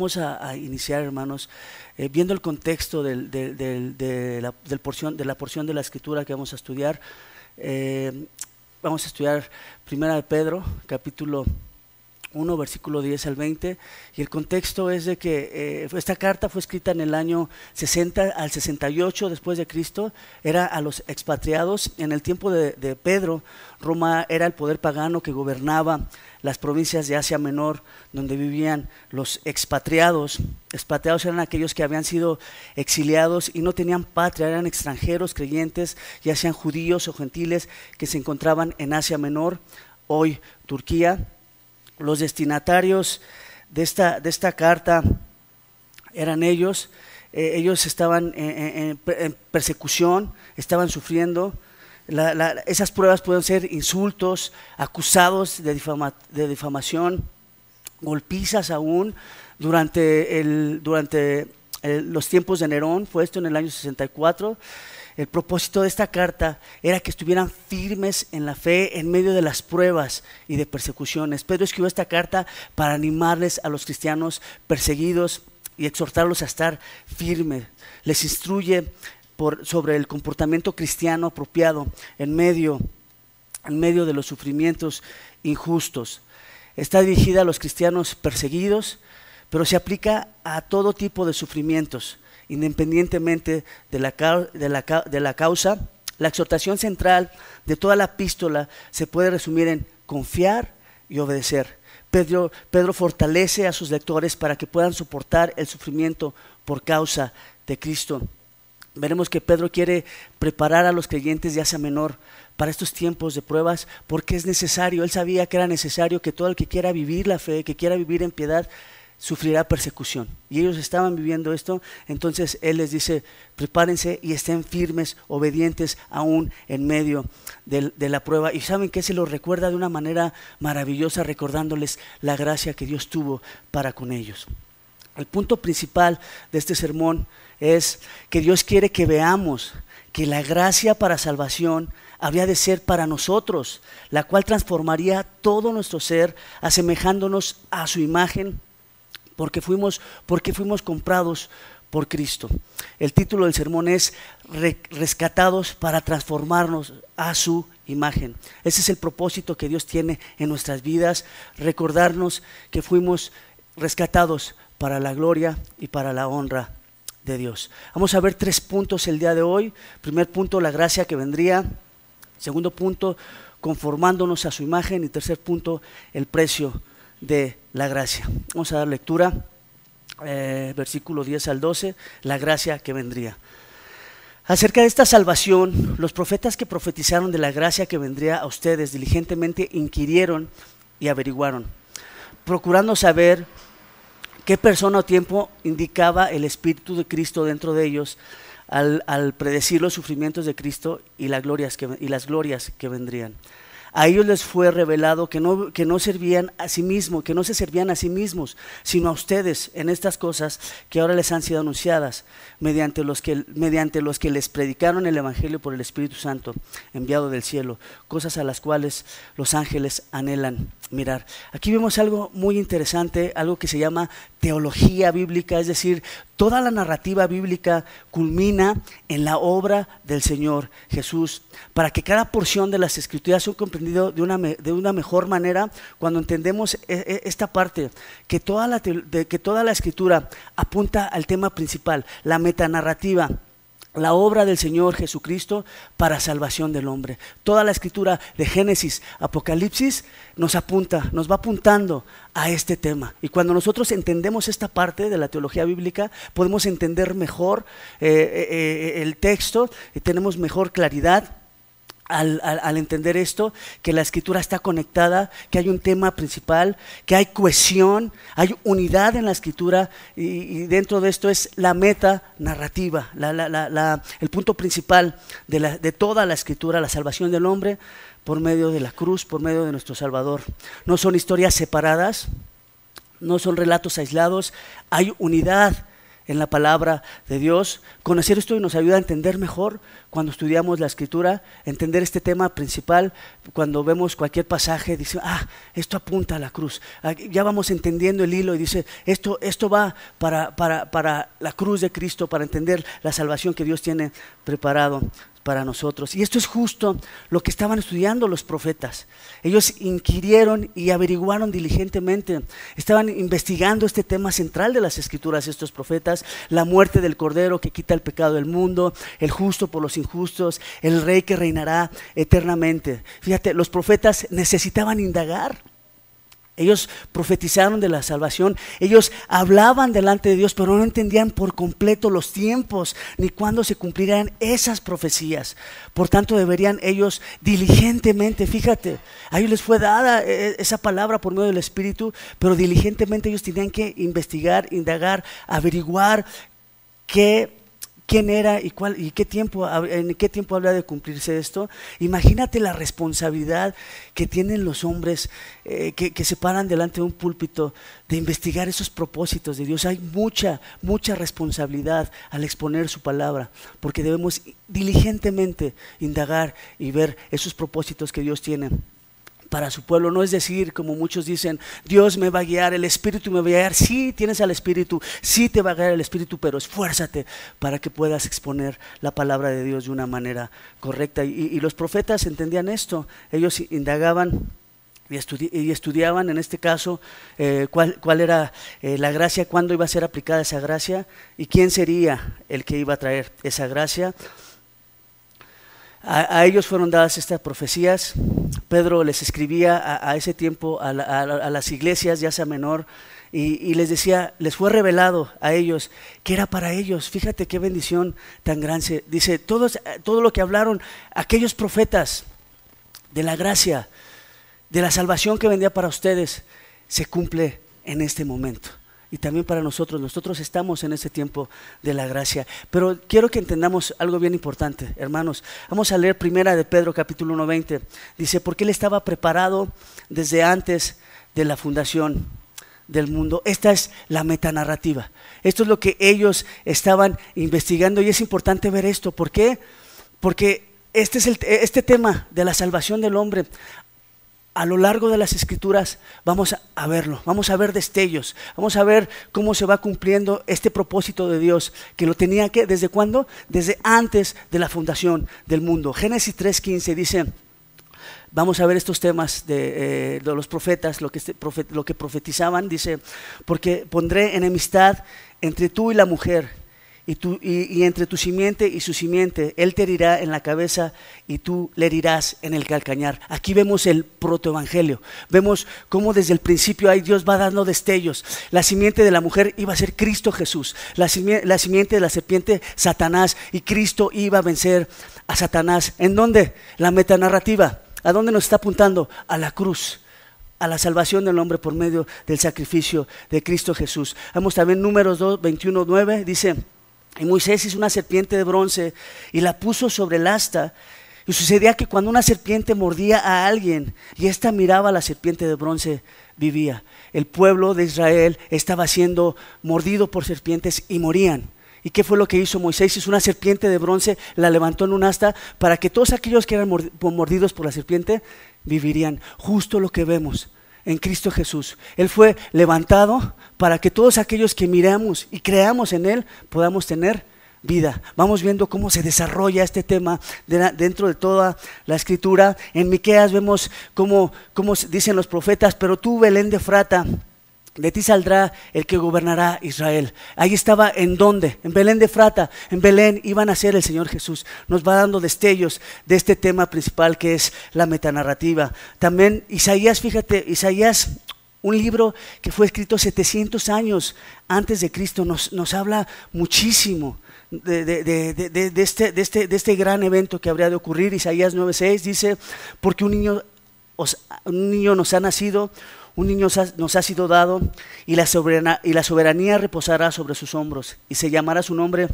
Vamos a, iniciar, hermanos, eh, viendo el contexto de, la, porción, de la porción de la escritura que vamos a estudiar. Eh, vamos a estudiar Primera de Pedro, capítulo 1, versículo 10 al 20. Y el contexto es de que eh, esta carta fue escrita en el año 60 al 68 después de Cristo. Era a los expatriados. En el tiempo de, de Pedro, Roma era el poder pagano que gobernaba las provincias de Asia Menor, donde vivían los expatriados. Expatriados eran aquellos que habían sido exiliados y no tenían patria, eran extranjeros creyentes, ya sean judíos o gentiles, que se encontraban en Asia Menor, hoy Turquía los destinatarios de esta, de esta carta eran ellos. Eh, ellos estaban en, persecución, estaban sufriendo. esas pruebas pueden ser insultos, acusados de, de difamación, golpizas aún. Durante, el, durante los tiempos de Nerón, fue esto en el año 64, el propósito de esta carta era que estuvieran firmes en la fe en medio de las pruebas y de persecuciones. Pedro escribió esta carta para animarles a los cristianos perseguidos y exhortarlos a estar firmes. Les instruye sobre el comportamiento cristiano apropiado en medio, en medio de los sufrimientos injustos. Está dirigida a los cristianos perseguidos, pero se aplica a todo tipo de sufrimientos independientemente de la, de la, de la causa. La exhortación central de toda la epístola se puede resumir en confiar y obedecer. Pedro, Pedro, fortalece a sus lectores para que puedan soportar el sufrimiento por causa de Cristo. Veremos que Pedro quiere preparar a los creyentes de Asia Menor para estos tiempos de pruebas porque es necesario. Él sabía que era necesario que todo el que quiera vivir la fe, que quiera vivir en piedad, sufrirá persecución. Y ellos estaban viviendo esto, entonces Él les dice, prepárense y estén firmes, obedientes aún en medio de, la prueba. Y saben que se los recuerda de una manera maravillosa, recordándoles la gracia que Dios tuvo para con ellos. El punto principal de este sermón es que Dios quiere que veamos que la gracia para salvación había de ser para nosotros, la cual transformaría todo nuestro ser, asemejándonos a su imagen porque fuimos, porque fuimos comprados por Cristo. El título del sermón es Rescatados para transformarnos a su imagen. Ese es el propósito que Dios tiene en nuestras vidas, recordarnos que fuimos rescatados para la gloria y para la honra de Dios. Vamos a ver tres puntos el día de hoy. Primer punto, la gracia que vendría. Segundo punto, conformándonos a su imagen. Y tercer punto, el precio de la gracia. Vamos a dar lectura, eh, versículo 10 al 12, la gracia que vendría. Acerca de esta salvación, los profetas que profetizaron de la gracia que vendría a ustedes diligentemente inquirieron y averiguaron, procurando saber qué persona o tiempo indicaba el Espíritu de Cristo dentro de ellos al, predecir los sufrimientos de Cristo y, las glorias que, y las glorias que vendrían a ellos les fue revelado que no, que no servían a sí mismos, que no se servían a sí mismos, sino a ustedes en estas cosas que ahora les han sido anunciadas, mediante los que, mediante los que les predicaron el Evangelio por el Espíritu Santo, enviado del cielo, cosas a las cuales los ángeles anhelan mirar. Aquí vemos algo muy interesante, algo que se llama teología bíblica, es decir, toda la narrativa bíblica culmina en la obra del Señor Jesús, para que cada porción de las escrituras sea comprendido de una, de una mejor manera cuando entendemos e, e, esta parte, que toda, la, que toda la escritura apunta al tema principal, la metanarrativa la obra del Señor Jesucristo para salvación del hombre. Toda la escritura de Génesis, Apocalipsis nos apunta, nos va apuntando a este tema. Y cuando nosotros entendemos esta parte de la teología bíblica, podemos entender mejor eh, eh, eh, el texto y tenemos mejor claridad al, entender esto, que la escritura está conectada, que hay un tema principal, que hay cohesión, hay unidad en la escritura y, dentro de esto es la meta narrativa, el punto principal de, toda la escritura, la salvación del hombre por medio de la cruz, por medio de nuestro Salvador. No son historias separadas, no son relatos aislados, hay unidad en la palabra de Dios. Conocer esto nos ayuda a entender mejor cuando estudiamos la escritura, entender este tema principal, cuando vemos cualquier pasaje, dice, ah, esto apunta a la cruz. Ya vamos entendiendo el hilo y dice, esto, esto va para, para, para la cruz de Cristo, para entender la salvación que Dios tiene preparado para nosotros. Y esto es justo lo que estaban estudiando los profetas. Ellos inquirieron y averiguaron diligentemente. Estaban investigando este tema central de las escrituras, estos profetas, la muerte del Cordero que quita el pecado del mundo, el justo por los injustos, el rey que reinará eternamente. Fíjate, los profetas necesitaban indagar ellos profetizaron de la salvación, ellos hablaban delante de Dios, pero no entendían por completo los tiempos ni cuándo se cumplirían esas profecías. Por tanto, deberían ellos diligentemente, fíjate, a ellos les fue dada eh, esa palabra por medio del Espíritu, pero diligentemente ellos tenían que investigar, indagar, averiguar qué quién era y, cuál, y qué tiempo, en qué tiempo habría de cumplirse esto. Imagínate la responsabilidad que tienen los hombres eh, que, se paran delante de un púlpito de investigar esos propósitos de Dios. Hay mucha, mucha responsabilidad al exponer su palabra, porque debemos diligentemente indagar y ver esos propósitos que Dios tiene para su pueblo. No es decir, como muchos dicen, Dios me va a guiar, el Espíritu me va a guiar. Sí, tienes al Espíritu, sí te va a guiar el Espíritu, pero esfuérzate para que puedas exponer la palabra de Dios de una manera correcta. Y, los profetas entendían esto. Ellos indagaban y, estudiaban en este caso eh, cuál, era eh, la gracia, cuándo iba a ser aplicada esa gracia y quién sería el que iba a traer esa gracia. A, ellos fueron dadas estas profecías. Pedro les escribía a, ese tiempo a, las iglesias, ya sea menor, y, les decía, les fue revelado a ellos que era para ellos. Fíjate qué bendición tan grande. Dice, todos, todo lo que hablaron aquellos profetas de la gracia, de la salvación que vendía para ustedes, se cumple en este momento y también para nosotros. Nosotros estamos en ese tiempo de la gracia. Pero quiero que entendamos algo bien importante, hermanos. Vamos a leer primera de Pedro capítulo 1.20. Dice, porque él estaba preparado desde antes de la fundación del mundo. Esta es la metanarrativa. Esto es lo que ellos estaban investigando y es importante ver esto. ¿Por qué? Porque este, es el, este tema de la salvación del hombre a lo largo de las escrituras vamos a verlo, vamos a ver destellos, vamos a ver cómo se va cumpliendo este propósito de Dios, que lo tenía que, ¿desde cuándo? Desde antes de la fundación del mundo. Génesis 3.15 dice, vamos a ver estos temas de, eh, los profetas, lo que, lo que profetizaban, dice, porque pondré enemistad entre tú y la mujer y, entre tu simiente y su simiente, él te herirá en la cabeza y tú le herirás en el calcañar. Aquí vemos el protoevangelio. Vemos cómo desde el principio ahí Dios va dando destellos. La simiente de la mujer iba a ser Cristo Jesús. La, la simiente de la serpiente, Satanás. Y Cristo iba a vencer a Satanás. ¿En dónde? La metanarrativa. ¿A dónde nos está apuntando? A la cruz a la salvación del hombre por medio del sacrificio de Cristo Jesús. Vamos también números 2, 21, 9, dice, y Moisés hizo una serpiente de bronce y la puso sobre el asta. Y sucedía que cuando una serpiente mordía a alguien y ésta miraba a la serpiente de bronce, vivía. El pueblo de Israel estaba siendo mordido por serpientes y morían. ¿Y qué fue lo que hizo Moisés? Hizo una serpiente de bronce, la levantó en un asta para que todos aquellos que eran mordidos por la serpiente vivirían. Justo lo que vemos en Cristo Jesús. Él fue levantado para que todos aquellos que miramos y creamos en Él podamos tener vida. Vamos viendo cómo se desarrolla este tema dentro de toda la escritura. En Miqueas vemos cómo, cómo dicen los profetas, pero tú, Belén de Frata, de ti saldrá el que gobernará Israel. Ahí estaba en dónde? En Belén de Frata. En Belén iban a ser el Señor Jesús. Nos va dando destellos de este tema principal que es la metanarrativa. También Isaías, fíjate, Isaías, un libro que fue escrito 700 años antes de Cristo, nos, habla muchísimo. Este, de, este, de este gran evento que habría de ocurrir. Isaías 9:6 dice, porque un niño, un niño nos ha nacido, un niño nos ha sido dado y la, y la soberanía reposará sobre sus hombros y se llamará su nombre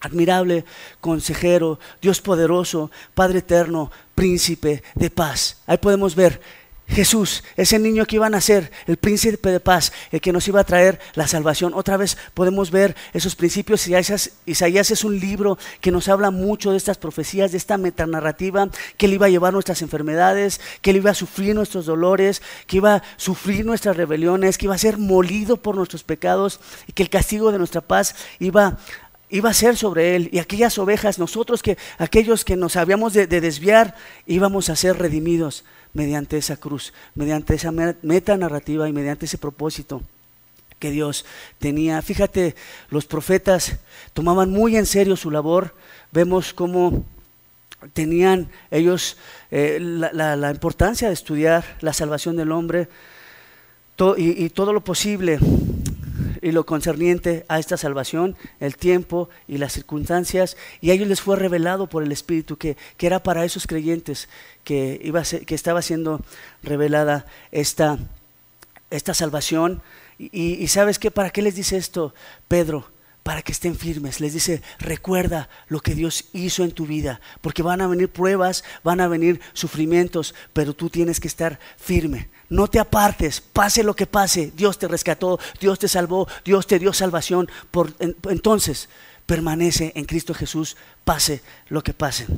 admirable, consejero, Dios poderoso, Padre eterno, príncipe de paz. Ahí podemos ver Jesús, ese niño que iba a nacer, el príncipe de paz, el que nos iba a traer la salvación. Otra vez podemos ver esos principios. Isaías, Isaías es un libro que nos habla mucho de estas profecías, de esta metanarrativa, que él iba a llevar nuestras enfermedades, que él iba a sufrir nuestros dolores, que iba a sufrir nuestras rebeliones, que iba a ser molido por nuestros pecados y que el castigo de nuestra paz iba iba a ser sobre él y aquellas ovejas, nosotros que aquellos que nos habíamos de desviar, íbamos a ser redimidos mediante esa cruz, mediante esa meta narrativa y mediante ese propósito que Dios tenía. Fíjate, los profetas tomaban muy en serio su labor. Vemos cómo tenían ellos eh, la, importancia de estudiar la salvación del hombre y todo lo posible y lo concerniente a esta salvación, el tiempo y las circunstancias, y a ellos les fue revelado por el Espíritu que, que era para esos creyentes que, iba que estaba siendo revelada esta, esta salvación. Y, y sabes qué, ¿para qué les dice esto Pedro? Para que estén firmes. Les dice, recuerda lo que Dios hizo en tu vida, porque van a venir pruebas, van a venir sufrimientos, pero tú tienes que estar firme. No te apartes, pase lo que pase, Dios te rescató, Dios te salvó, Dios te dio salvación. Por, entonces, permanece en Cristo Jesús, pase lo que pase.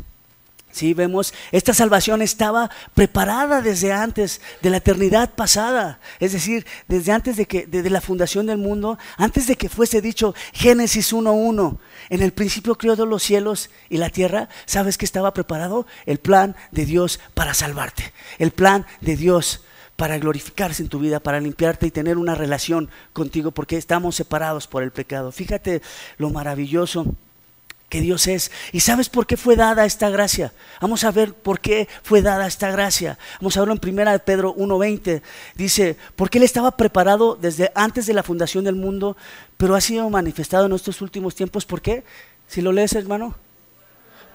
Sí, vemos, esta salvación estaba preparada desde antes de la eternidad pasada, es decir, desde antes de que desde la fundación del mundo, antes de que fuese dicho Génesis 1:1, en el principio creó los cielos y la tierra, ¿sabes que estaba preparado? El plan de Dios para salvarte, el plan de Dios para glorificarse en tu vida, para limpiarte y tener una relación contigo, porque estamos separados por el pecado. Fíjate lo maravilloso que Dios es. ¿Y sabes por qué fue dada esta gracia? Vamos a ver por qué fue dada esta gracia. Vamos a verlo en primera de Pedro 1:20. Dice, porque él estaba preparado desde antes de la fundación del mundo, pero ha sido manifestado en estos últimos tiempos. ¿Por qué? Si lo lees, hermano.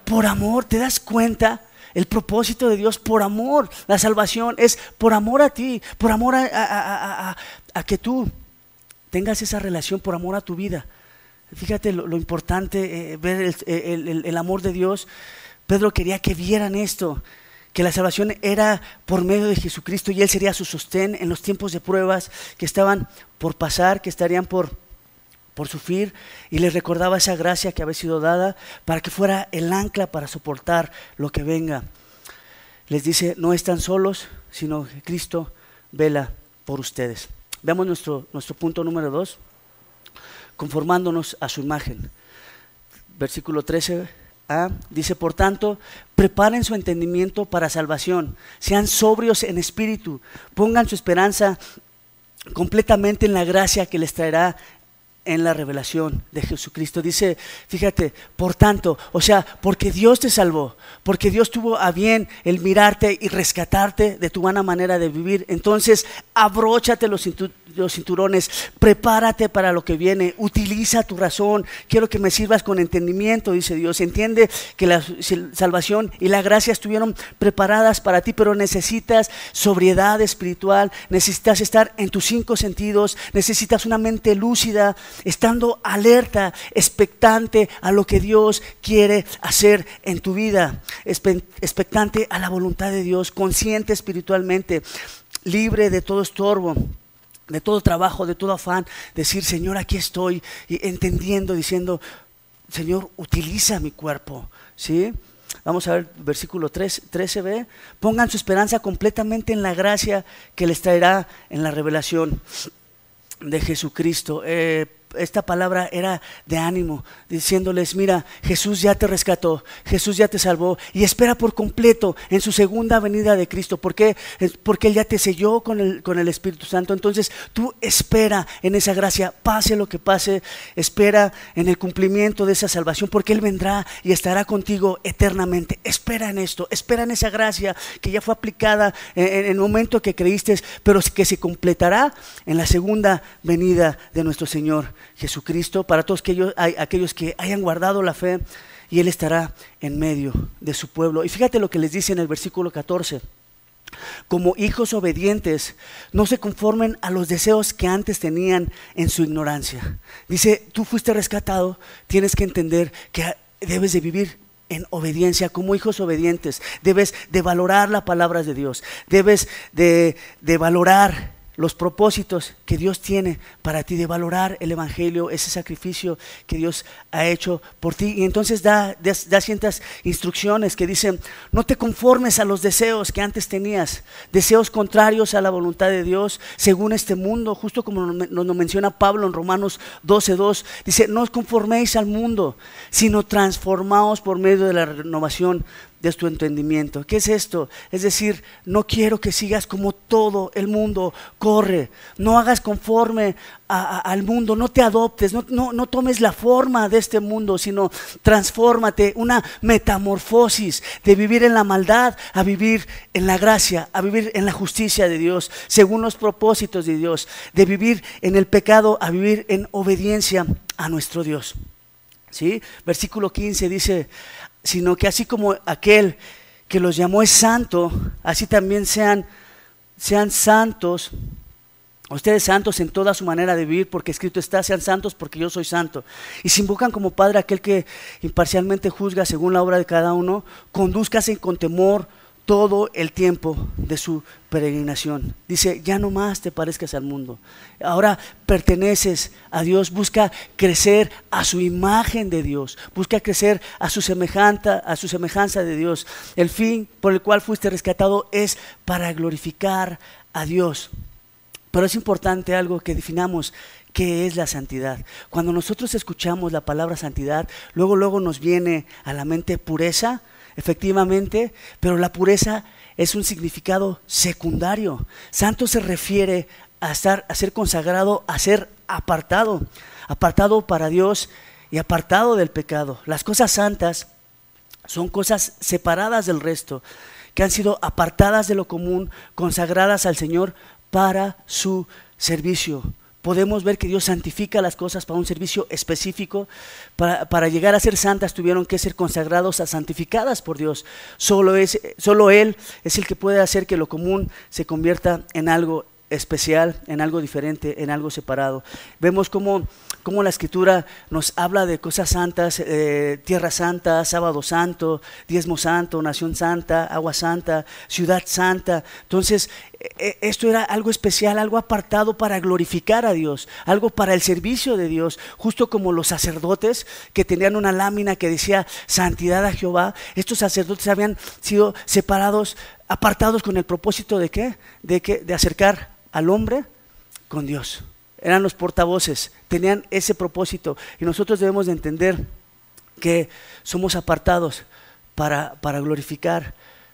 Por amor, ¿te das cuenta? El propósito de Dios por amor. La salvación es por amor a ti, por amor a, a que tú tengas esa relación, por amor a tu vida. Fíjate lo, importante, eh, ver el, amor de Dios. Pedro quería que vieran esto, que la salvación era por medio de Jesucristo y Él sería su sostén en los tiempos de pruebas que estaban por pasar, que estarían por, por sufrir. Y les recordaba esa gracia que había sido dada para que fuera el ancla para soportar lo que venga. Les dice, no están solos, sino Cristo vela por ustedes. Veamos nuestro, nuestro punto número dos conformándonos a su imagen. Versículo 13a dice, por tanto, preparen su entendimiento para salvación, sean sobrios en espíritu, pongan su esperanza completamente en la gracia que les traerá en la revelación de Jesucristo. Dice, fíjate, por tanto, o sea, porque Dios te salvó, porque Dios tuvo a bien el mirarte y rescatarte de tu buena manera de vivir, entonces abróchate los, los cinturones, prepárate para lo que viene, utiliza tu razón, quiero que me sirvas con entendimiento, dice Dios, entiende que la salvación y la gracia estuvieron preparadas para ti, pero necesitas sobriedad espiritual, necesitas estar en tus cinco sentidos, necesitas una mente lúcida, estando alerta, expectante a lo que Dios quiere hacer en tu vida, expectante a la voluntad de Dios, consciente espiritualmente, libre de todo estorbo de todo trabajo, de todo afán, decir, Señor, aquí estoy, y entendiendo, diciendo, Señor, utiliza mi cuerpo, ¿sí? Vamos a ver versículo 3, 13b. Pongan su esperanza completamente en la gracia que les traerá en la revelación de Jesucristo. Eh, esta palabra era de ánimo, diciéndoles, mira, Jesús ya te rescató, Jesús ya te salvó y espera por completo en su segunda venida de Cristo. ¿Por qué? Porque Él ya te selló con el, con el Espíritu Santo. Entonces tú espera en esa gracia, pase lo que pase, espera en el cumplimiento de esa salvación, porque Él vendrá y estará contigo eternamente. Espera en esto, espera en esa gracia que ya fue aplicada en, el momento que creíste, pero que se completará en la segunda venida de nuestro Señor Jesucristo, para todos aquellos, aquellos que hayan guardado la fe, y Él estará en medio de su pueblo. Y fíjate lo que les dice en el versículo 14. Como hijos obedientes, no se conformen a los deseos que antes tenían en su ignorancia. Dice, tú fuiste rescatado, tienes que entender que debes de vivir en obediencia, como hijos obedientes. Debes de valorar las palabras de Dios. Debes de, de valorar los propósitos que Dios tiene para ti, de valorar el Evangelio, ese sacrificio que Dios ha hecho por ti. Y entonces da, da, ciertas instrucciones que dicen, no te conformes a los deseos que antes tenías, deseos contrarios a la voluntad de Dios, según este mundo, justo como nos, nos menciona Pablo en Romanos 12.2, dice, no os conforméis al mundo, sino transformaos por medio de la renovación de tu entendimiento. ¿Qué es esto? Es decir, no quiero que sigas como todo el mundo corre. No hagas conforme al mundo, no te adoptes, no, no, tomes la forma de este mundo, sino transfórmate, una metamorfosis de vivir en la maldad a vivir en la gracia, a vivir en la justicia de Dios, según los propósitos de Dios, de vivir en el pecado a vivir en obediencia a nuestro Dios. ¿Sí? Versículo 15 dice, sino que así como aquel que los llamó es santo, así también sean, sean santos. Ustedes santos en toda su manera de vivir, porque escrito está, sean santos porque yo soy santo. Y si invocan como Padre aquel que imparcialmente juzga según la obra de cada uno, conduzcase con temor todo el tiempo de su peregrinación. Dice, ya no más te parezcas al mundo. Ahora perteneces a Dios, busca crecer a su imagen de Dios, busca crecer a su semejanza, a su semejanza de Dios. El fin por el cual fuiste rescatado es para glorificar a Dios. Pero es importante algo que definamos qué es la santidad. Cuando nosotros escuchamos la palabra santidad, luego luego nos viene a la mente pureza, efectivamente, pero la pureza es un significado secundario. Santo se refiere a, estar, a ser consagrado, a ser apartado, apartado para Dios y apartado del pecado. Las cosas santas son cosas separadas del resto, que han sido apartadas de lo común, consagradas al Señor para su servicio podemos ver que Dios santifica las cosas para un servicio específico. Para, llegar a ser santas tuvieron que ser consagrados a santificadas por Dios. Solo, es, solo Él es el que puede hacer que lo común se convierta en algo especial, en algo diferente, en algo separado. Vemos cómo, cómo la escritura nos habla de cosas santas, eh, tierra santa, sábado santo, diezmo santo, nación santa, agua santa, ciudad santa. Entonces, e, esto era algo especial, algo apartado para glorificar a Dios, algo para el servicio de Dios, justo como los sacerdotes que tenían una lámina que decía santidad a Jehová, estos sacerdotes habían sido separados, apartados con el propósito de qué? De, que, de acercar al hombre con Dios. Eran los portavoces, tenían ese propósito y nosotros debemos de entender que somos apartados para, para glorificar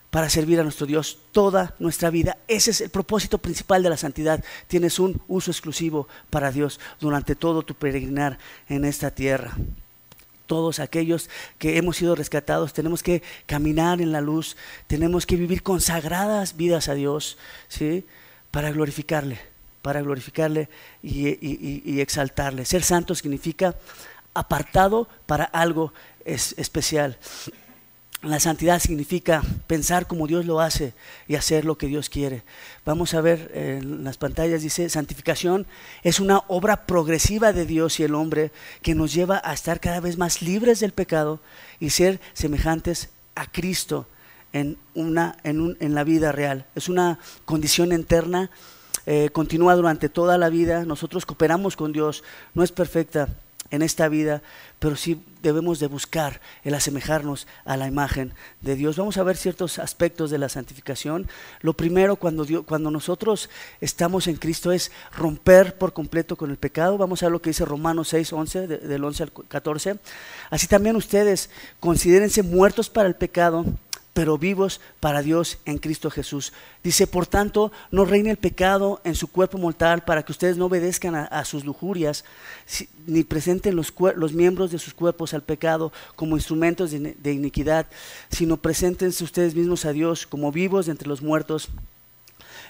para servir a nuestro Dios toda nuestra vida. Ese es el propósito principal de la santidad. Tienes un uso exclusivo para Dios durante todo tu peregrinar en esta tierra. Todos aquellos que hemos sido rescatados tenemos que caminar en la luz, tenemos que vivir consagradas vidas a Dios, ¿sí? Para glorificarle, para glorificarle y, exaltarle. Ser santo significa apartado para algo especial. La santidad significa pensar como Dios lo hace y hacer lo que Dios quiere. Vamos a ver en las pantallas, dice, santificación es una obra progresiva de Dios y el hombre que nos lleva a estar cada vez más libres del pecado y ser semejantes a Cristo en, una, en, en la vida real. Es una condición interna, eh, continúa durante toda la vida. Nosotros cooperamos con Dios, no es perfecta, en esta vida, pero sí debemos de buscar el asemejarnos a la imagen de Dios. Vamos a ver ciertos aspectos de la santificación. Lo primero, cuando, cuando nosotros estamos en Cristo, es romper por completo con el pecado. Vamos a ver lo que dice Romanos 6, 11, del 11 al 14. Así también ustedes considérense muertos para el pecado pero vivos para Dios en Cristo Jesús. Dice, por tanto, no reine el pecado en su cuerpo mortal para que ustedes no obedezcan a, sus lujurias, ni presenten los, los, miembros de sus cuerpos al pecado como instrumentos de, de iniquidad, sino preséntense ustedes mismos a Dios como vivos entre los muertos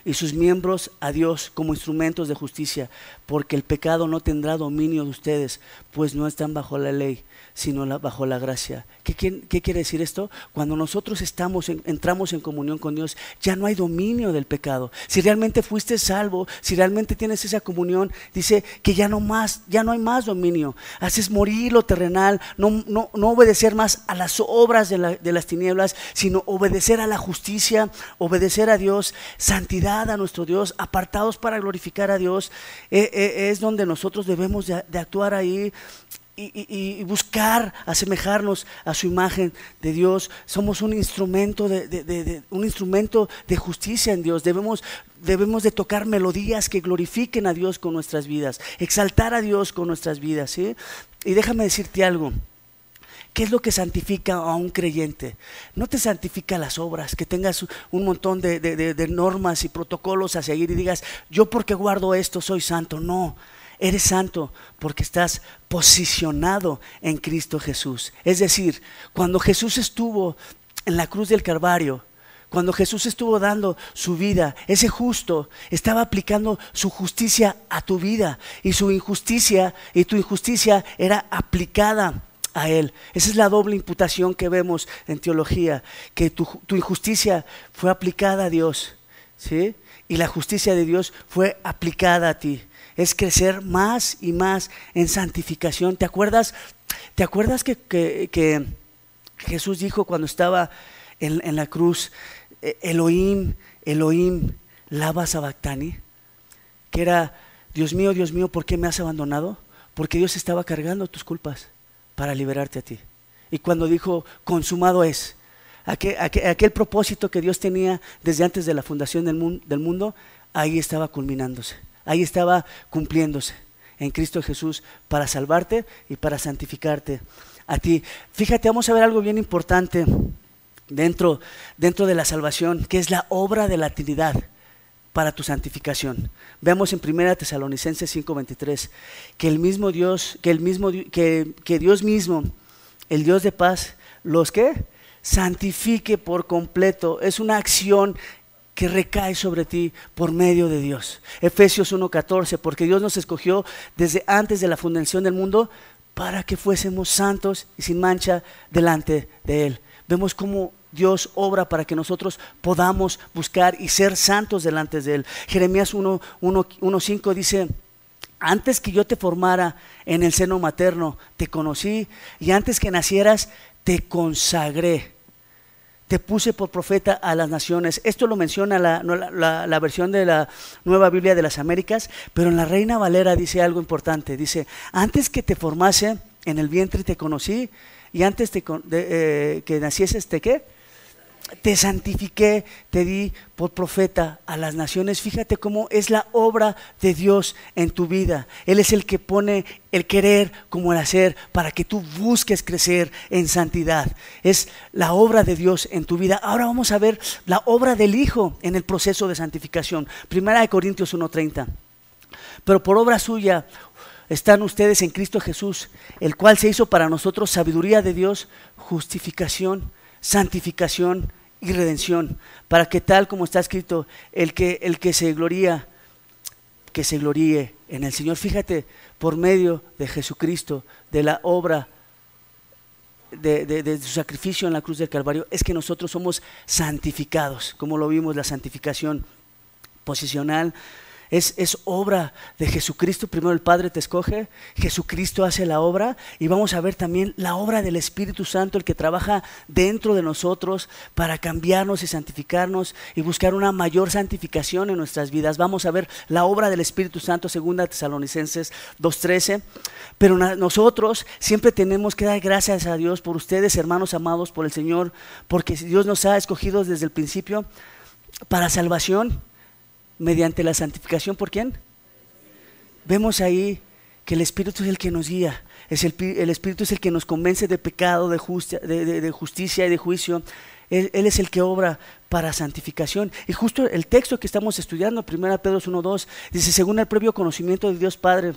y sus miembros a Dios como instrumentos de justicia, porque el pecado no tendrá dominio de ustedes, pues no están bajo la ley, sino bajo la gracia. ¿Qué, quiere decir esto? Cuando nosotros estamos entramos en comunión con Dios, ya no hay dominio del pecado. Si realmente fuiste salvo, si realmente tienes esa comunión, dice que ya no más, ya no hay más dominio. Haces morir lo terrenal, no, no, no obedecer más a las obras de, las tinieblas, sino obedecer a la justicia, obedecer a Dios, santidad a nuestro Dios, apartados para glorificar a Dios. Eh, eh, es donde nosotros debemos de actuar ahí y, buscar asemejarnos a su imagen de Dios. Somos un instrumento de, un instrumento de justicia en Dios. Debemos, debemos de tocar melodías que glorifiquen a Dios con nuestras vidas, exaltar a Dios con nuestras vidas. Y déjame decirte algo. ¿Qué es lo que santifica a un creyente? No te santifica las obras, que tengas un montón de, normas y protocolos a seguir y digas, yo porque guardo esto soy santo. No, Eres santo porque estás posicionado en Cristo Jesús. Es decir, cuando Jesús estuvo en la cruz del Calvario, cuando Jesús estuvo dando su vida, ese justo estaba aplicando su justicia a tu vida y su injusticia y tu injusticia era aplicada a Él. Esa es la doble imputación que vemos en teología, que tu, injusticia fue aplicada a Dios, ¿sí? Y la justicia de Dios fue aplicada a ti es crecer más y más en santificación. ¿Te acuerdas, ¿te acuerdas que, Jesús dijo cuando estaba en, la cruz, e, Elohim, Elohim, lava sabactani? Que era, Dios mío, Dios mío, ¿por qué me has abandonado? Porque Dios estaba cargando tus culpas para liberarte a ti. Y cuando dijo, consumado es, aquel, aquel, propósito que Dios tenía desde antes de la fundación del, del mundo, ahí estaba culminándose ahí estaba cumpliéndose en Cristo Jesús para salvarte y para santificarte a ti. Fíjate, vamos a ver algo bien importante dentro, dentro de la salvación, que es la obra de la Trinidad para tu santificación. Veamos en 1 Tesalonicenses 5:23 que el mismo Dios, que el mismo que, que Dios mismo, el Dios de paz, los que santifique por completo. Es una acción que recae sobre ti por medio de Dios. Efesios 1:14, porque Dios nos escogió desde antes de la fundación del mundo para que fuésemos santos y sin mancha delante de Él. Vemos cómo Dios obra para que nosotros podamos buscar y ser santos delante de Él. Jeremías 1.5 dice, antes que yo te formara en el seno materno, te conocí y antes que nacieras, te consagré te puse por profeta a las naciones. Esto lo menciona la, versión de la Nueva Biblia de las Américas, pero en la Reina Valera dice algo importante. Dice, antes que te formase en el vientre te conocí y antes de, eh, que nacieses te qué? Te santifiqué, te di por profeta a las naciones. Fíjate cómo es la obra de Dios en tu vida. Él es el que pone el querer como el hacer para que tú busques crecer en santidad. Es la obra de Dios en tu vida. Ahora vamos a ver la obra del Hijo en el proceso de santificación. Primera de Corintios 1:30. Pero por obra suya están ustedes en Cristo Jesús, el cual se hizo para nosotros sabiduría de Dios, justificación, santificación y redención, para que tal como está escrito, el que, el que se gloría, que se gloríe en el Señor. Fíjate, por medio de Jesucristo, de la obra de, de, su sacrificio en la cruz del Calvario, es que nosotros somos santificados, como lo vimos, la santificación posicional es, obra de Jesucristo. Primero el Padre te escoge, Jesucristo hace la obra y vamos a ver también la obra del Espíritu Santo, el que trabaja dentro de nosotros para cambiarnos y santificarnos y buscar una mayor santificación en nuestras vidas. Vamos a ver la obra del Espíritu Santo, segunda Tesalonicenses 2.13. Pero nosotros siempre tenemos que dar gracias a Dios por ustedes, hermanos amados por el Señor, porque Dios nos ha escogido desde el principio para salvación mediante la santificación por quién? Vemos ahí que el Espíritu es el que nos guía, es el, Espíritu es el que nos convence de pecado, de, de, justicia y de juicio. Él, es el que obra para santificación. Y justo el texto que estamos estudiando, 1 Pedro 1.2, dice, según el previo conocimiento de Dios Padre,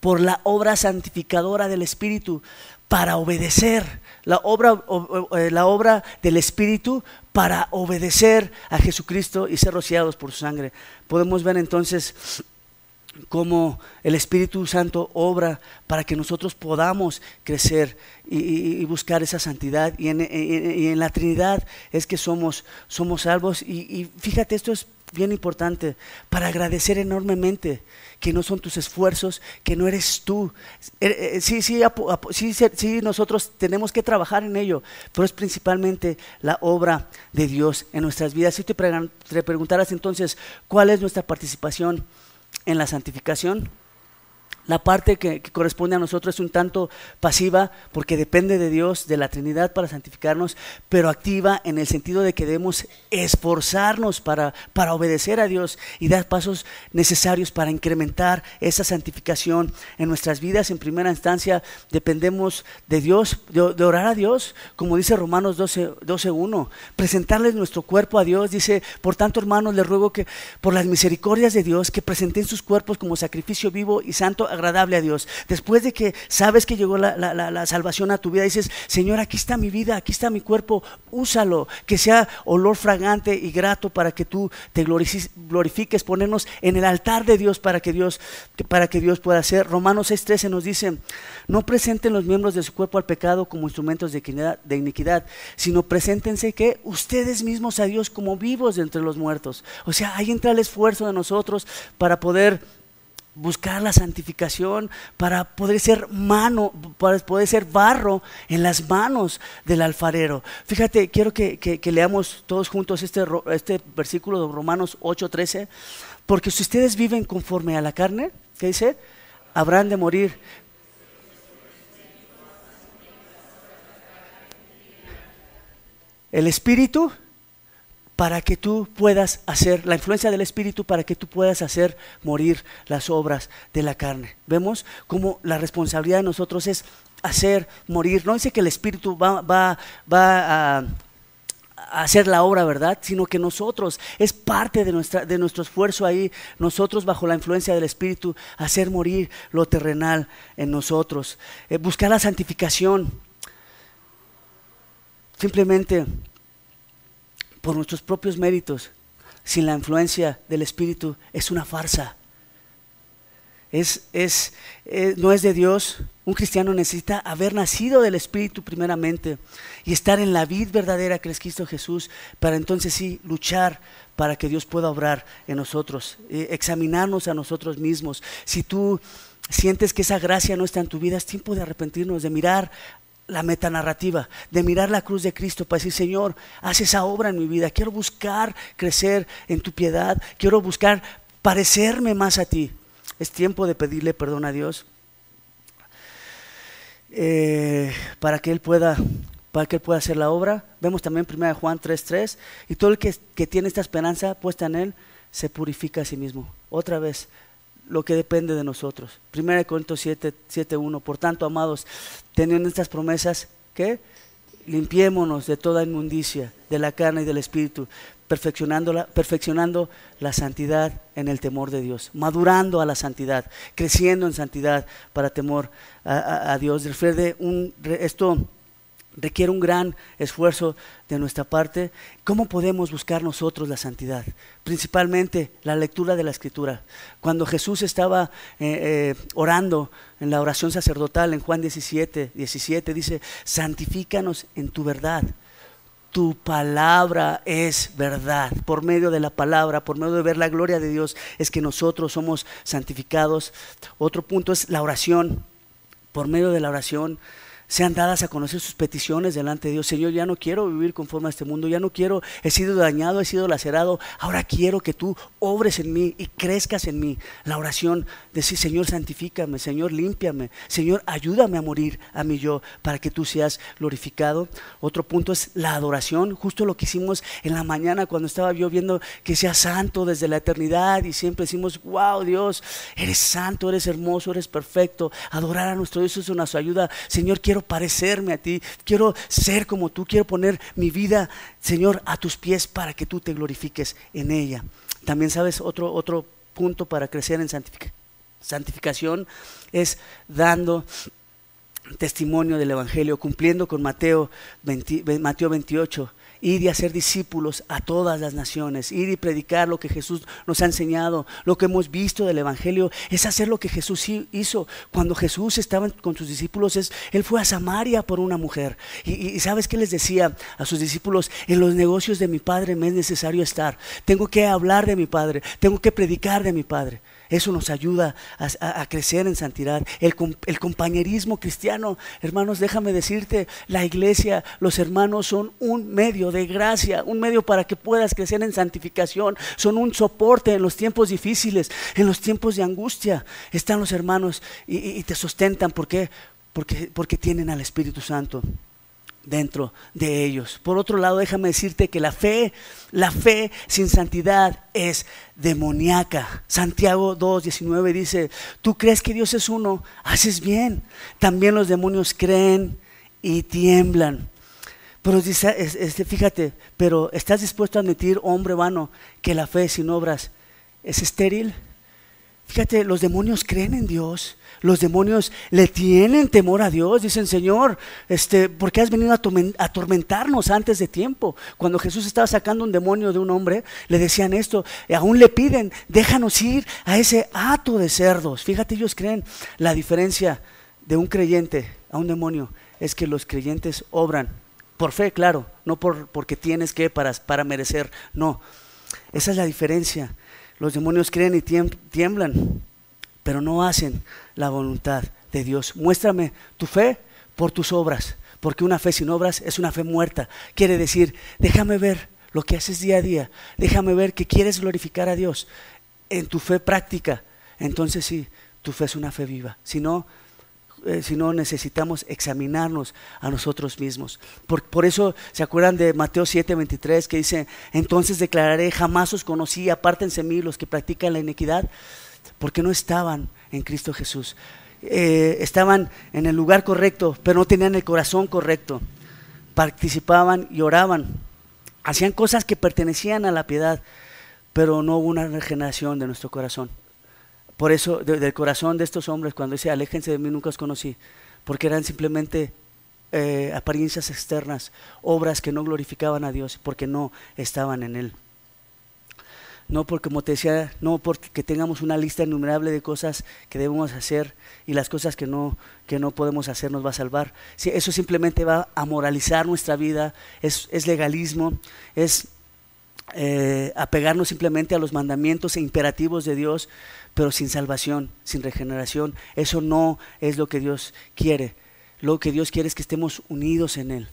por la obra santificadora del Espíritu, para obedecer la obra, eh, la obra del Espíritu para obedecer a Jesucristo y ser rociados por su sangre. Podemos ver entonces cómo el Espíritu Santo obra para que nosotros podamos crecer y, buscar esa santidad. Y en, la Trinidad es que somos, somos salvos. y fíjate, esto es bien importante, para agradecer enormemente que no son tus esfuerzos, que no eres tú. Eh, eh, sí, sí, sí, sí, nosotros tenemos que trabajar en ello, pero es principalmente la obra de Dios en nuestras vidas. Si te preguntaras entonces, ¿cuál es nuestra participación en la santificación? La parte que, corresponde a nosotros es un tanto pasiva porque depende de Dios, de la Trinidad para santificarnos, pero activa en el sentido de que debemos esforzarnos para, para obedecer a Dios y dar pasos necesarios para incrementar esa santificación en nuestras vidas. En primera instancia dependemos de Dios, de, orar a Dios, como dice Romanos 12, 12.1, presentarles nuestro cuerpo a Dios. Dice, por tanto hermanos, les ruego que por las misericordias de Dios, que presenten sus cuerpos como sacrificio vivo y santo agradable a Dios. Después de que sabes que llegó la, salvación a tu vida, dices, Señor, aquí está mi vida, aquí está mi cuerpo, úsalo, que sea olor fragante y grato para que tú te glorifiques, ponernos en el altar de Dios para que Dios, para que Dios pueda hacer. Romanos 6:13 nos dice, no presenten los miembros de su cuerpo al pecado como instrumentos de iniquidad, de iniquidad sino preséntense que ustedes mismos a Dios como vivos de entre los muertos. O sea, ahí entra el esfuerzo de nosotros para poder buscar la santificación para poder ser mano, para poder ser barro en las manos del alfarero. Fíjate, quiero que, leamos todos juntos este, este versículo de Romanos 8:13, porque si ustedes viven conforme a la carne, ¿qué dice? Habrán de morir. El espíritu para que tú puedas hacer, la influencia del Espíritu para que tú puedas hacer morir las obras de la carne. Vemos cómo la responsabilidad de nosotros es hacer morir. No dice que el Espíritu va, a, hacer la obra, ¿verdad? Sino que nosotros, es parte de, de nuestro esfuerzo ahí, nosotros bajo la influencia del Espíritu, hacer morir lo terrenal en nosotros. Eh, buscar la santificación. Simplemente por nuestros propios méritos, sin la influencia del Espíritu, es una farsa. Es, es, eh, no es de Dios. Un cristiano necesita haber nacido del Espíritu primeramente y estar en la vid verdadera que es Cristo Jesús para entonces sí luchar para que Dios pueda obrar en nosotros, eh, examinarnos a nosotros mismos. Si tú sientes que esa gracia no está en tu vida, es tiempo de arrepentirnos, de mirar la metanarrativa, de mirar la cruz de Cristo para decir, Señor, haz esa obra en mi vida, quiero buscar crecer en tu piedad, quiero buscar parecerme más a ti. Es tiempo de pedirle perdón a Dios eh, para que Él pueda para que Él pueda hacer la obra. Vemos también 1 Juan 3.3, y todo el que, que tiene esta esperanza puesta en Él, se purifica a sí mismo. Otra vez, lo que depende de nosotros. 1 Corintios 7, 7, 1. Por tanto, amados, teniendo estas promesas, ¿qué? Limpiémonos de toda inmundicia, de la carne y del espíritu, perfeccionando la, perfeccionando la santidad en el temor de Dios, madurando a la santidad, creciendo en santidad para temor a, a Dios. Refiere un, esto requiere un gran esfuerzo de nuestra parte. ¿Cómo podemos buscar nosotros la santidad? Principalmente la lectura de la escritura. Cuando Jesús estaba eh, eh, orando en la oración sacerdotal en Juan 17, 17, dice, santifícanos en tu verdad. Tu palabra es verdad. Por medio de la palabra, por medio de ver la gloria de Dios, es que nosotros somos santificados. Otro punto es la oración. Por medio de la oración sean dadas a conocer sus peticiones delante de Dios. Señor, ya no quiero vivir conforme a este mundo, ya no quiero, he sido dañado, he sido lacerado, ahora quiero que tú obres en mí y crezcas en mí. La oración, decir, Señor, santifícame, Señor, límpiame, Señor, ayúdame a morir a mí yo para que tú seas glorificado. Otro punto es la adoración, justo lo que hicimos en la mañana cuando estaba yo viendo que sea santo desde la eternidad y siempre decimos, wow, Dios, eres santo, eres hermoso, eres perfecto. Adorar a nuestro Dios es una su ayuda. Señor, quiero parecerme a ti, quiero ser como tú, quiero poner mi vida, Señor, a tus pies para que tú te glorifiques en ella. También sabes, otro, otro punto para crecer en santificación es dando testimonio del Evangelio, cumpliendo con Mateo, Mateo 28, ir y hacer discípulos a todas las naciones, ir y predicar lo que Jesús nos ha enseñado, lo que hemos visto del Evangelio, es hacer lo que Jesús hizo. Cuando Jesús estaba con sus discípulos, es, Él fue a Samaria por una mujer. Y, y ¿sabes qué les decía a sus discípulos? En los negocios de mi Padre me es necesario estar. Tengo que hablar de mi Padre, tengo que predicar de mi Padre. Eso nos ayuda a, crecer en santidad. El, compañerismo cristiano, hermanos, déjame decirte, la iglesia, los hermanos son un medio de gracia, un medio para que puedas crecer en santificación. Son un soporte en los tiempos difíciles, en los tiempos de angustia. Están los hermanos y, te sustentan. ¿Por qué? Porque tienen al Espíritu Santo dentro de ellos. Por otro lado, déjame decirte que la fe, la fe sin santidad es demoníaca. Santiago 2.19 dice, tú crees que Dios es uno, haces bien. También los demonios creen y tiemblan. Pero dice, este, fíjate, pero ¿estás dispuesto a admitir, hombre vano, que la fe sin obras es estéril? Fíjate, los demonios creen en Dios, los demonios le tienen temor a Dios, dicen, Señor, este, ¿por qué has venido a atormentarnos antes de tiempo? Cuando Jesús estaba sacando un demonio de un hombre, le decían esto, y aún le piden, déjanos ir a ese hato de cerdos. Fíjate, ellos creen la diferencia de un creyente a un demonio, es que los creyentes obran por fe, claro, no por, porque tienes que para, para merecer, no. Esa es la diferencia. Los demonios creen y tiemblan pero no hacen la voluntad de Dios. Muéstrame tu fe por tus obras, porque una fe sin obras es una fe muerta. Quiere decir, déjame ver lo que haces día a día, déjame ver que quieres glorificar a Dios en tu fe práctica. Entonces sí, tu fe es una fe viva. Si no, eh, si no necesitamos examinarnos a nosotros mismos. Por, por, eso, ¿se acuerdan de Mateo 7, 23 que dice, entonces declararé, jamás os conocí, apártense mí los que practican la iniquidad? Porque no estaban en Cristo Jesús. Eh, estaban en el lugar correcto, pero no tenían el corazón correcto. Participaban y oraban. Hacían cosas que pertenecían a la piedad, pero no hubo una regeneración de nuestro corazón. Por eso, del corazón de estos hombres, cuando dice, aléjense de mí, nunca os conocí, porque eran simplemente eh, apariencias externas, obras que no glorificaban a Dios, porque no estaban en Él no porque, como te decía, no porque tengamos una lista innumerable de cosas que debemos hacer y las cosas que no, que no podemos hacer nos va a salvar. eso simplemente va a moralizar nuestra vida, es, legalismo, es eh, apegarnos simplemente a los mandamientos e imperativos de Dios, pero sin salvación, sin regeneración. Eso no es lo que Dios quiere. Lo que Dios quiere es que estemos unidos en Él,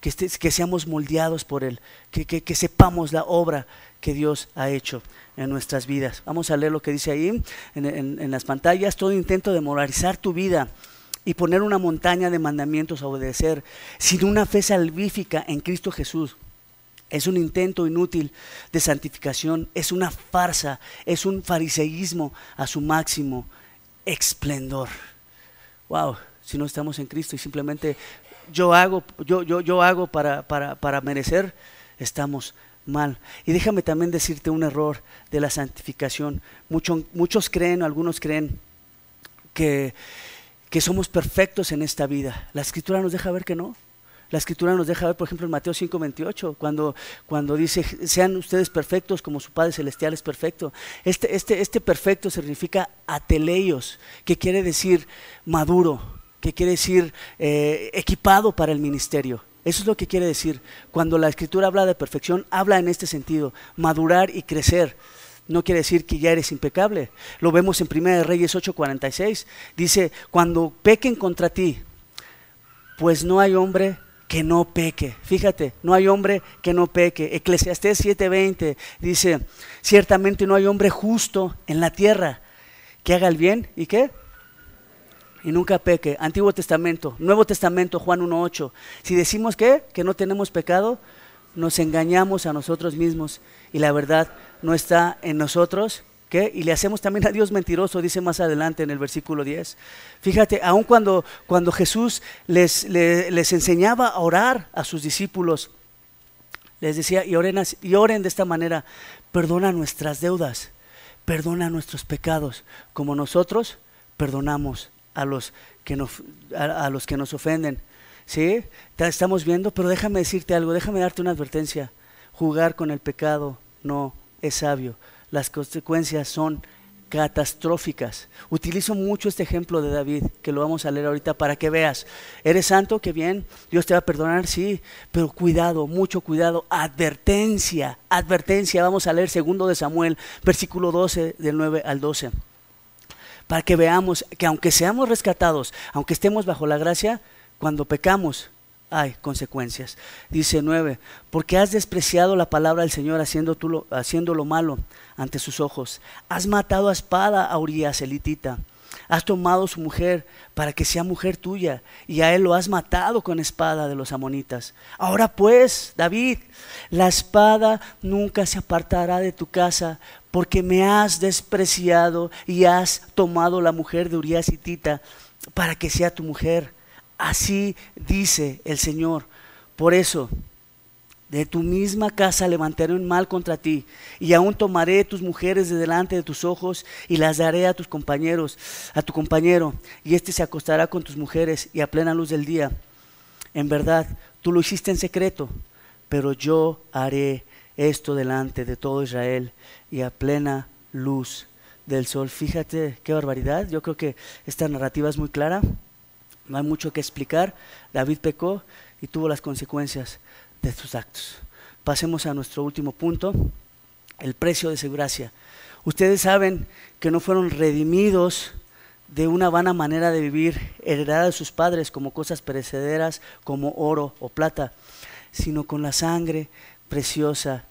que, seamos moldeados por Él, que, que sepamos la obra que Dios ha hecho en nuestras vidas. Vamos a leer lo que dice ahí en, las pantallas. Todo intento de moralizar tu vida y poner una montaña de mandamientos a obedecer sin una fe salvífica en Cristo Jesús. Es un intento inútil de santificación, es una farsa, es un fariseísmo a su máximo esplendor. Wow, si no estamos en Cristo y simplemente yo hago, yo, yo, yo hago para, para, para merecer, estamos mal. Y déjame también decirte un error de la santificación. muchos creen, algunos creen que, que somos perfectos en esta vida. La escritura nos deja ver que no. La escritura nos deja ver, por ejemplo, en Mateo 5:28, cuando, cuando dice, sean ustedes perfectos como su Padre Celestial es perfecto. Este, este, este perfecto significa ateleios, que quiere decir maduro, que quiere decir eh, equipado para el ministerio. Eso es lo que quiere decir. Cuando la escritura habla de perfección, habla en este sentido, madurar y crecer. No quiere decir que ya eres impecable. Lo vemos en 1 Reyes 8:46. Dice, cuando pequen contra ti, pues no hay hombre que no peque. Fíjate, no hay hombre que no peque. Eclesiastés 7:20 dice, ciertamente no hay hombre justo en la tierra que haga el bien y qué? Y nunca peque. Antiguo Testamento, Nuevo Testamento, Juan 1.8. Si decimos que, que no tenemos pecado, nos engañamos a nosotros mismos y la verdad no está en nosotros. ¿qué? Y le hacemos también a Dios mentiroso, dice más adelante en el versículo 10. Fíjate, aun cuando, cuando Jesús les, les, enseñaba a orar a sus discípulos, les decía, y oren, y oren de esta manera, perdona nuestras deudas, perdona nuestros pecados, como nosotros perdonamos a los que nos, a, los que nos ofenden. ¿Sí? Estamos viendo, pero déjame decirte algo, déjame darte una advertencia. Jugar con el pecado no es sabio. Las consecuencias son catastróficas. Utilizo mucho este ejemplo de David, que lo vamos a leer ahorita para que veas. Eres santo, que bien, Dios te va a perdonar, sí, pero cuidado, mucho cuidado, advertencia, advertencia. Vamos a leer segundo de Samuel, versículo 12, del 9 al 12. Para que veamos que aunque seamos rescatados, aunque estemos bajo la gracia, cuando pecamos, hay consecuencias. Dice 9, porque has despreciado la palabra del Señor haciendo, tú lo, haciendo lo malo ante sus ojos. Has matado a espada a Urias elitita. Has tomado su mujer para que sea mujer tuya y a él lo has matado con espada de los amonitas. Ahora pues, David, la espada nunca se apartará de tu casa porque me has despreciado y has tomado la mujer de Urias elitita para que sea tu mujer. Así dice el Señor. Por eso, de tu misma casa levantaré un mal contra ti, y aún tomaré tus mujeres de delante de tus ojos y las daré a tus compañeros, a tu compañero, y éste se acostará con tus mujeres y a plena luz del día. En verdad, tú lo hiciste en secreto, pero yo haré esto delante de todo Israel y a plena luz del sol. Fíjate qué barbaridad. Yo creo que esta narrativa es muy clara. No hay mucho que explicar. David pecó y tuvo las consecuencias de sus actos. Pasemos a nuestro último punto, el precio de su gracia. Ustedes saben que no fueron redimidos de una vana manera de vivir heredada de sus padres como cosas perecederas como oro o plata, sino con la sangre preciosa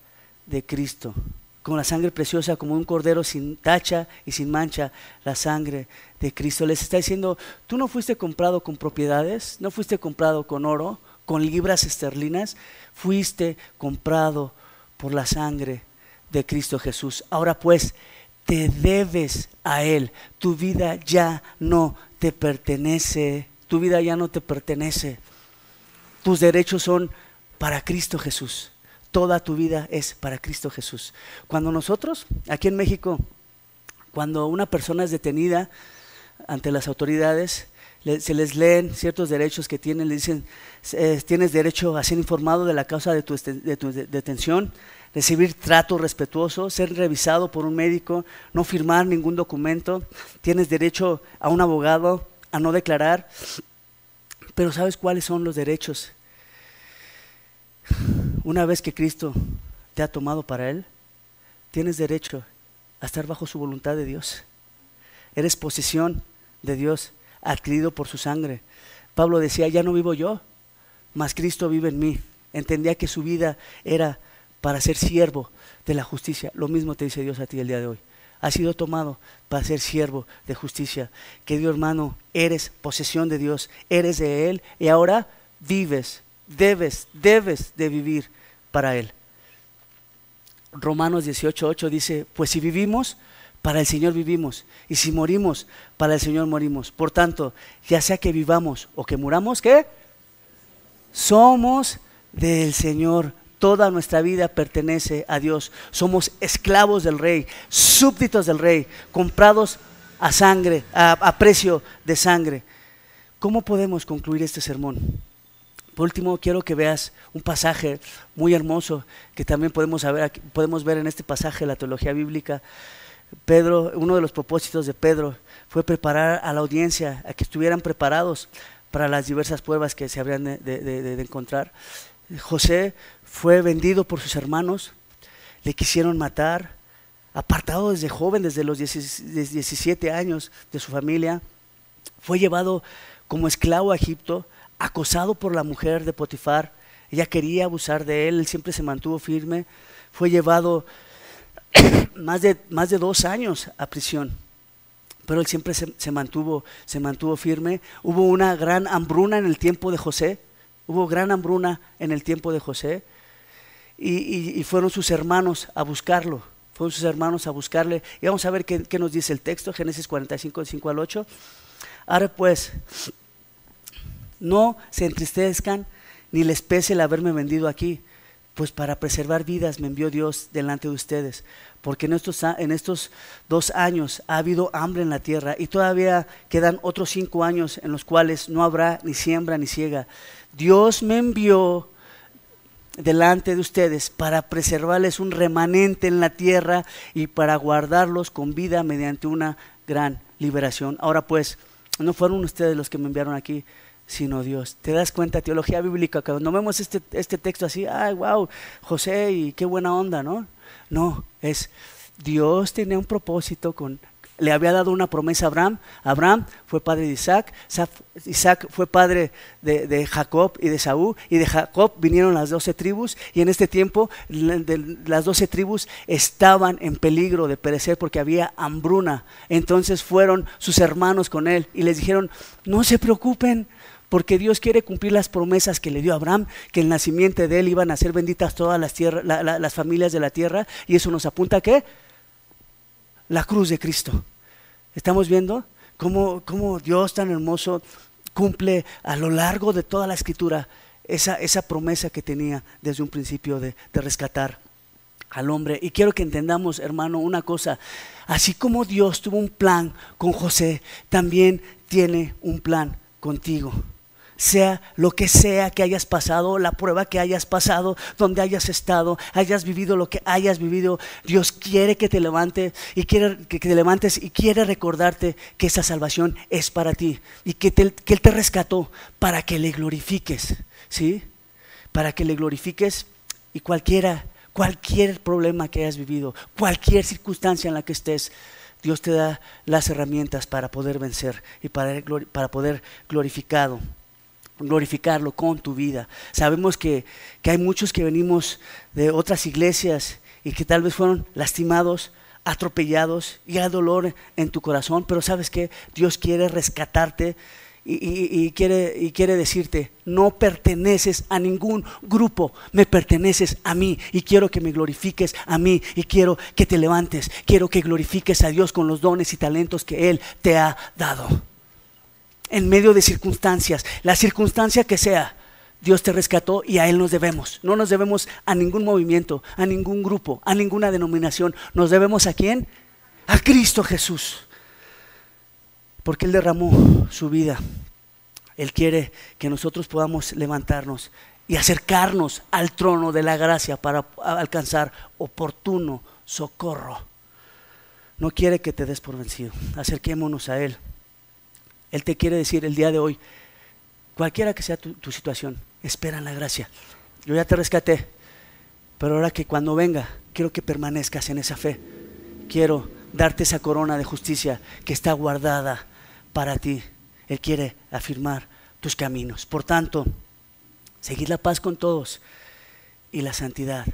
de Cristo, con la sangre preciosa como un cordero sin tacha y sin mancha, la sangre de Cristo. Les está diciendo, tú no fuiste comprado con propiedades, no fuiste comprado con oro, con libras esterlinas, fuiste comprado por la sangre de Cristo Jesús. Ahora pues, te debes a Él. Tu vida ya no te pertenece. Tu vida ya no te pertenece. Tus derechos son para Cristo Jesús. Toda tu vida es para Cristo Jesús. Cuando nosotros, aquí en México, cuando una persona es detenida ante las autoridades, se les leen ciertos derechos que tienen, le dicen, eh, tienes derecho a ser informado de la causa de tu, de tu detención, recibir trato respetuoso, ser revisado por un médico, no firmar ningún documento, tienes derecho a un abogado, a no declarar, pero ¿sabes cuáles son los derechos? Una vez que Cristo te ha tomado para Él, tienes derecho a estar bajo su voluntad de Dios. Eres posesión de Dios adquirido por su sangre. Pablo decía, ya no vivo yo, mas Cristo vive en mí. Entendía que su vida era para ser siervo de la justicia. Lo mismo te dice Dios a ti el día de hoy. Has sido tomado para ser siervo de justicia. Que Dios hermano, eres posesión de Dios, eres de Él y ahora vives, debes, debes de vivir para Él. Romanos 18.8 dice, pues si vivimos, para el Señor vivimos. Y si morimos, para el Señor morimos. Por tanto, ya sea que vivamos o que muramos, ¿qué? Somos del Señor. Toda nuestra vida pertenece a Dios. Somos esclavos del Rey, súbditos del Rey, comprados a sangre, a, precio de sangre. ¿Cómo podemos concluir este sermón? Por último, quiero que veas un pasaje muy hermoso que también podemos, podemos ver en este pasaje de la teología bíblica. Pedro, uno de los propósitos de Pedro fue preparar a la audiencia, a que estuvieran preparados para las diversas pruebas que se habrían de, encontrar. José fue vendido por sus hermanos, le quisieron matar, apartado desde joven, desde los 17 años de su familia, fue llevado como esclavo a Egipto, acosado por la mujer de Potifar, ella quería abusar de él, él siempre se mantuvo firme, fue llevado más de, más de dos años a prisión. Pero él siempre se, mantuvo, se mantuvo firme. Hubo una gran hambruna en el tiempo de José. Hubo gran hambruna en el tiempo de José. Y, fueron sus hermanos a buscarlo. Fueron sus hermanos a buscarle. Y vamos a ver qué, qué nos dice el texto, Génesis 45, 5 al 8. Ahora pues, no se entristezcan ni les pese el haberme vendido aquí Pues para preservar vidas me envió Dios delante de ustedes, porque en estos, en estos dos años ha habido hambre en la tierra y todavía quedan otros cinco años en los cuales no habrá ni siembra ni ciega. Dios me envió delante de ustedes para preservarles un remanente en la tierra y para guardarlos con vida mediante una gran liberación. Ahora pues, no fueron ustedes los que me enviaron aquí, sino Dios. ¿Te das cuenta? Teología bíblica, cuando vemos este, este texto así, ay, wow, José y qué buena onda, ¿no? No, es Dios tenía un propósito con le había dado una promesa a Abraham. Abraham fue padre de Isaac, Isaac fue padre de, Jacob y de Saúl, y de Jacob vinieron las doce tribus, y en este tiempo las doce tribus estaban en peligro de perecer porque había hambruna. Entonces fueron sus hermanos con él y les dijeron, no se preocupen, porque Dios quiere cumplir las promesas que le dio a Abraham, que el nacimiento de él iban a ser benditas todas las, las familias de la tierra, y eso nos apunta a qué? La cruz de Cristo. Estamos viendo cómo, Dios tan hermoso cumple a lo largo de toda la escritura esa, esa promesa que tenía desde un principio de, de rescatar al hombre. Y quiero que entendamos, hermano, una cosa. Así como Dios tuvo un plan con José, también tiene un plan contigo sea lo que sea que hayas pasado, la prueba que hayas pasado, donde hayas estado, hayas vivido lo que hayas vivido, Dios quiere que te levantes y quiere que te levantes y quiere recordarte que esa salvación es para ti y que, que Él te rescató para que le glorifiques, ¿sí? Para que le glorifiques y cualquiera, cualquier problema que hayas vivido, cualquier circunstancia en la que estés, Dios te da las herramientas para poder vencer y para, para poder glorificado glorificarlo con tu vida. Sabemos que, hay muchos que venimos de otras iglesias y que tal vez fueron lastimados, atropellados y hay dolor en tu corazón, pero sabes que Dios quiere rescatarte y, quiere, y quiere decirte, no perteneces a ningún grupo, me perteneces a mí y quiero que me glorifiques a mí y quiero que te levantes, quiero que glorifiques a Dios con los dones y talentos que Él te ha dado en medio de circunstancias, la circunstancia que sea, Dios te rescató y a Él nos debemos. No nos debemos a ningún movimiento, a ningún grupo, a ninguna denominación. Nos debemos a quién? A Cristo Jesús. Porque Él derramó su vida. Él quiere que nosotros podamos levantarnos y acercarnos al trono de la gracia para alcanzar oportuno socorro. No quiere que te des por vencido. Acerquémonos a Él. Él te quiere decir el día de hoy, cualquiera que sea tu, situación, espera en la gracia. Yo ya te rescaté, pero ahora que cuando venga, quiero que permanezcas en esa fe. Quiero darte esa corona de justicia que está guardada para ti. Él quiere afirmar tus caminos. Por tanto, seguid la paz con todos y la santidad,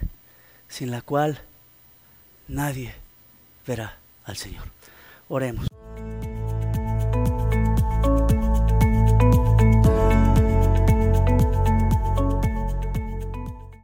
sin la cual nadie verá al Señor. Oremos.